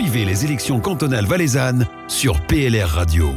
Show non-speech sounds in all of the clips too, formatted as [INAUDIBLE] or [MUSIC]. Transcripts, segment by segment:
Suivez les élections cantonales valaisannes sur PLR Radio.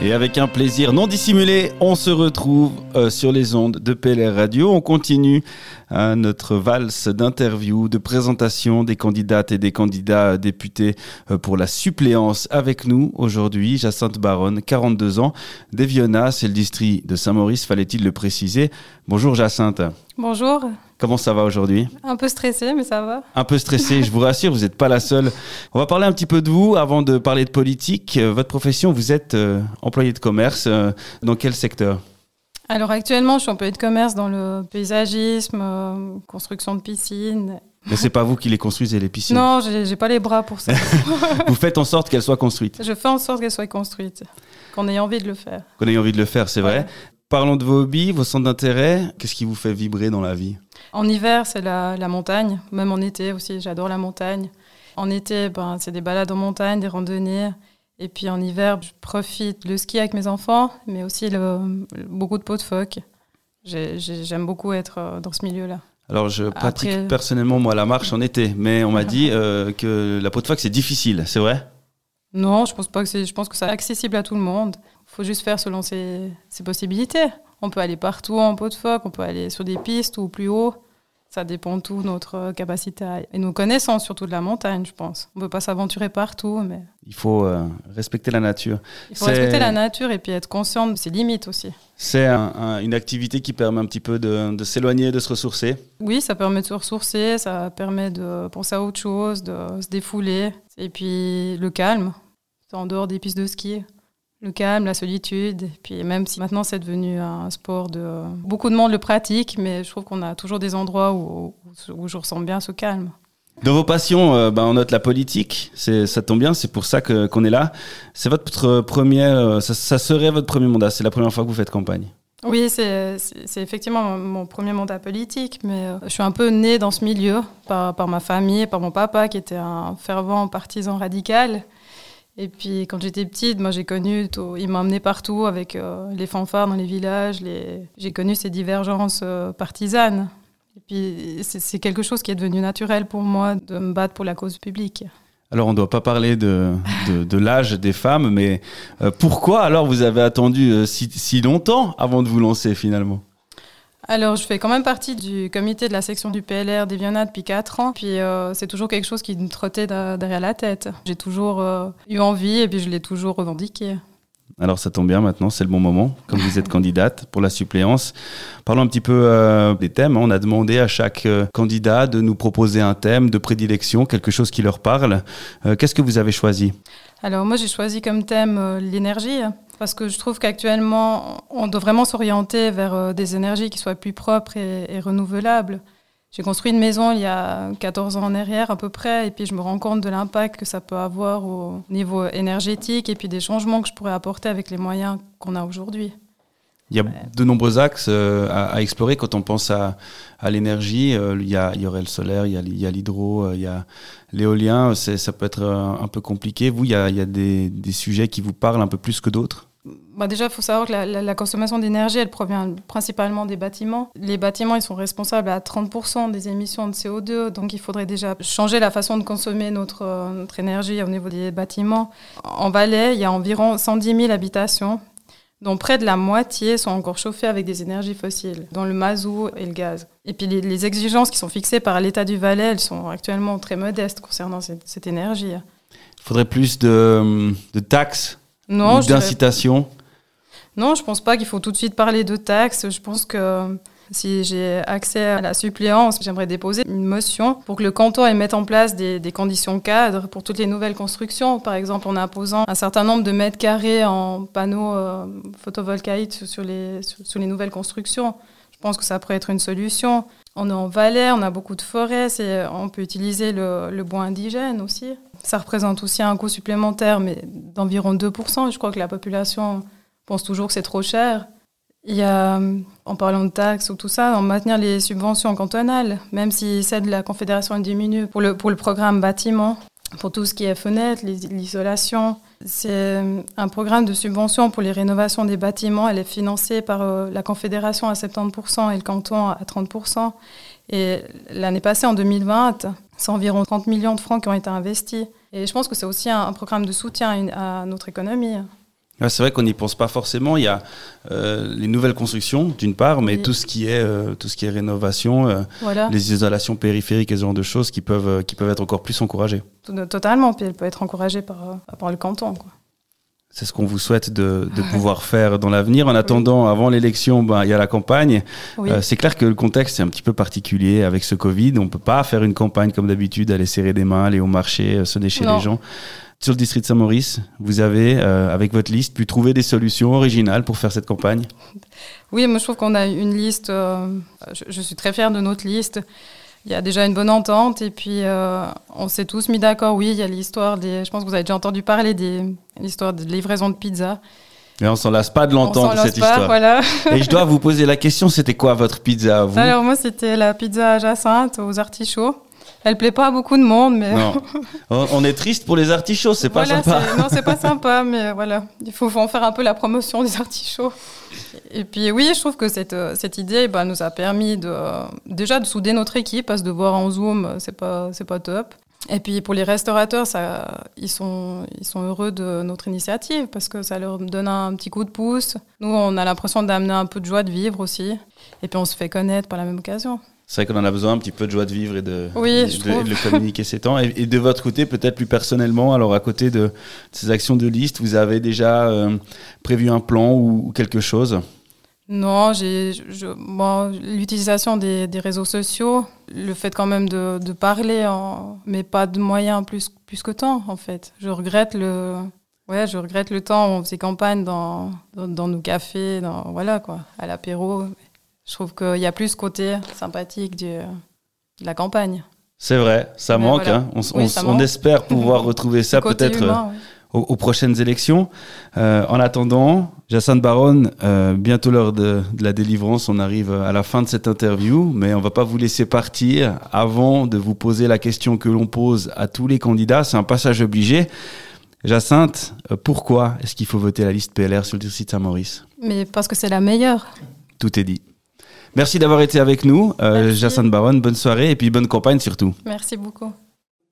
Et avec un plaisir non dissimulé, on se retrouve euh, sur les ondes de PLR Radio. On continue hein, notre valse d'interviews, de présentation des candidates et des candidats députés euh, pour la suppléance avec nous aujourd'hui. Jacinthe Baronne, 42 ans, d'Eviona, c'est le district de Saint-Maurice, fallait-il le préciser. Bonjour Jacinthe. Bonjour. Comment ça va aujourd'hui Un peu stressé, mais ça va. Un peu stressé, je vous rassure, vous n'êtes pas la seule. On va parler un petit peu de vous avant de parler de politique. Euh, votre profession, vous êtes euh, employé de commerce. Euh, dans quel secteur? Alors actuellement, je suis employé de commerce dans le paysagisme, construction de piscines. Mais c'est pas vous qui les construisez, les piscines Non, j'ai pas les bras pour ça. [LAUGHS] vous faites en sorte qu'elles soient construites Je fais en sorte qu'elles soient construites, qu'on ait envie de le faire. Qu'on ait envie de le faire, c'est vrai. Parlons de vos hobbies, vos centres d'intérêt. Qu'est-ce qui vous fait vibrer dans la vie? En hiver, c'est la, montagne. Même en été aussi, j'adore la montagne. En été, ben, c'est des balades en montagne, des randonnées. Et puis en hiver, je profite le ski avec mes enfants, mais aussi beaucoup de pots de phoque. J'aime beaucoup être euh, dans ce milieu-là. Alors, je pratique personnellement, moi, la marche en été, mais on m'a [LAUGHS] dit euh, que la peau de phoque, c'est difficile, c'est vrai? Non, je pense pas que c'est. Je pense que c'est accessible à tout le monde faut juste faire selon ses, possibilités. On peut aller partout en pot de phoque, on peut aller sur des pistes ou plus haut. Ça dépend de tout notre capacité et nos connaissances, surtout de la montagne, je pense. On ne peut pas s'aventurer partout, mais... Il faut euh, respecter la nature. Il faut respecter la nature et puis être conscient de ses limites aussi. C'est une activité qui permet un petit peu de, de s'éloigner, de se ressourcer Oui, ça permet de se ressourcer, ça permet de penser à autre chose, de se défouler. Et puis le calme, en dehors des pistes de ski le calme, la solitude. Puis même si maintenant c'est devenu un sport de... Beaucoup de monde le pratique, mais je trouve qu'on a toujours des endroits où, où, je ressens bien ce calme. Dans vos passions, euh, ben, on note la politique. C'est, ça tombe bien, c'est pour ça que, qu'on est là. C'est votre premier, euh, ça, serait votre premier mandat. C'est la première fois que vous faites campagne. Oui, c'est, c'est, effectivement mon, premier mandat politique, mais euh, je suis un peu née dans ce milieu par, par ma famille, par mon papa qui était un fervent partisan radical. Et puis quand j'étais petite, moi j'ai connu, il m'a emmené partout avec euh, les fanfares dans les villages, j'ai connu ces divergences euh, partisanes. Et puis c'est quelque chose qui est devenu naturel pour moi de me battre pour la cause publique. Alors on ne doit pas parler de, l'âge des femmes, mais euh, pourquoi alors vous avez attendu si longtemps avant de vous lancer finalement? Alors, je fais quand même partie du comité de la section du PLR d'Eviana depuis 4 ans. Puis, euh, c'est toujours quelque chose qui me trottait derrière la tête. J'ai toujours euh, eu envie et puis je l'ai toujours revendiqué. Alors, ça tombe bien maintenant, c'est le bon moment, comme vous êtes candidate pour la suppléance. Parlons un petit peu euh, des thèmes. On a demandé à chaque candidat de nous proposer un thème de prédilection, quelque chose qui leur parle. Qu'est-ce que vous avez choisi? Alors, moi, j'ai choisi comme thème l'énergie. Parce que je trouve qu'actuellement, on doit vraiment s'orienter vers euh, des énergies qui soient plus propres et, renouvelables. J'ai construit une maison il y a 14 ans en arrière à peu près, et puis je me rends compte de l'impact que ça peut avoir au niveau énergétique et puis des changements que je pourrais apporter avec les moyens qu'on a aujourd'hui. Il y a de nombreux axes euh, à, explorer quand on pense à, l'énergie. Euh, il, y il, y aurait le solaire, il y a l'hydro, il y a l'éolien. Ça peut être un peu compliqué. Vous, il y a, il y a des, des, sujets qui vous parlent un peu plus que d'autres? Bah déjà, il faut savoir que la, consommation d'énergie, elle provient principalement des bâtiments. Les bâtiments, ils sont responsables à 30% des émissions de CO2, donc il faudrait déjà changer la façon de consommer notre, notre énergie au niveau des bâtiments. En Valais, il y a environ 110 000 habitations, dont près de la moitié sont encore chauffées avec des énergies fossiles, dont le mazout et le gaz. Et puis les, exigences qui sont fixées par l'État du Valais, elles sont actuellement très modestes concernant cette, énergie. Il faudrait plus de, de taxes, d'incitations? Non, je pense pas qu'il faut tout de suite parler de taxes. Je pense que si j'ai accès à la suppléance, j'aimerais déposer une motion pour que le canton mette en place des, conditions cadres pour toutes les nouvelles constructions. Par exemple, en imposant un certain nombre de mètres carrés en panneaux euh, photovoltaïques sur les, sur, les nouvelles constructions. Je pense que ça pourrait être une solution. On est en Valais, on a beaucoup de forêts, on peut utiliser le, le, bois indigène aussi. Ça représente aussi un coût supplémentaire, mais d'environ 2%. Je crois que la population pense toujours que c'est trop cher. Il y a, en parlant de taxes ou tout ça, en maintenir les subventions cantonales, même si celle de la Confédération diminue pour le, pour le programme bâtiment, pour tout ce qui est fenêtres, l'isolation. C'est un programme de subvention pour les rénovations des bâtiments. Elle est financée par euh, la Confédération à 70% et le canton à 30%. Et l'année passée, en 2020, C'est environ 30 millions de francs qui ont été investis. Et je pense que c'est aussi un, programme de soutien à notre économie. C'est vrai qu'on n'y pense pas forcément. Il y a euh, les nouvelles constructions, d'une part, mais tout, ce qui est, euh, tout ce qui est rénovation, euh, les isolations périphériques et ce genre de choses qui peuvent, qui peuvent être encore plus encouragées. Totalement, puis elle peut être encouragée par, par le canton. Quoi. C'est ce qu'on vous souhaite de, de [LAUGHS] pouvoir faire dans l'avenir. En attendant, avant l'élection, ben, il y a la campagne. Euh, c'est clair que le contexte est un petit peu particulier avec ce Covid. On peut pas faire une campagne comme d'habitude, aller serrer des mains, aller au marché, sonner chez les gens. Sur le district de Saint-Maurice, vous avez, euh, avec votre liste, pu trouver des solutions originales pour faire cette campagne? Oui, moi je trouve qu'on a une liste, je, je, suis très fière de notre liste il y a déjà une bonne entente et puis euh, on s'est tous mis d'accord. Oui, il y a l'histoire des. Je pense que vous avez déjà entendu parler des l'histoire de livraison de pizza. Mais on s'en lasse pas de l'entendre cette pas, histoire. Voilà. et je dois vous poser la question, c'était quoi votre pizza vous? Alors moi c'était la pizza Jacinthe aux artichauts. Elle plaît pas à beaucoup de monde, mais. Non. [LAUGHS] On est triste pour les artichauts, c'est pas sympa. Non, c'est pas [LAUGHS] sympa, mais voilà. Il faut, en faire un peu la promotion des artichauts. Et puis, oui, je trouve que cette, cette idée bah, nous a permis de, déjà de souder notre équipe, parce que de voir en Zoom, c'est pas, c'est pas top. Et puis pour les restaurateurs, ça, ils, sont, ils sont heureux de notre initiative parce que ça leur donne un petit coup de pouce. Nous, on a l'impression d'amener un peu de joie de vivre aussi. Et puis on se fait connaître par la même occasion c'est vrai qu'on en a besoin un petit peu de joie de vivre et de, de, [LAUGHS] communiquer ces temps. Et, de votre côté, peut-être plus personnellement, alors à côté de, ces actions de liste, vous avez déjà euh, prévu un plan ou, quelque chose? Non, j'ai l'utilisation des, réseaux sociaux, le fait quand même de, parler, en, mais pas de moyens plus, plus que temps en fait. Je regrette le, Ouais, je regrette le temps où on faisait campagne dans, dans, dans nos cafés, dans, voilà quoi, à l'apéro. Je trouve qu'il y a plus ce côté sympathique de la campagne. C'est vrai, ça manque. Hein. On, espère [LAUGHS] pouvoir retrouver ça peut-être euh, aux, prochaines élections. Euh, en attendant, Jacinthe Baronne, euh, bientôt l'heure de, la délivrance. On arrive à la fin de cette interview, mais on va pas vous laisser partir avant de vous poser la question que l'on pose à tous les candidats. C'est un passage obligé. Jacinthe, pourquoi est-ce qu'il faut voter la liste PLR sur le site Saint-Maurice? Mais parce que c'est la meilleure. Tout est dit. Merci d'avoir été avec nous, euh, Jacinthe Baronne. Bonne soirée et puis bonne campagne surtout. Merci beaucoup.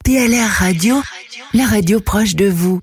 PLR Radio, la radio proche de vous.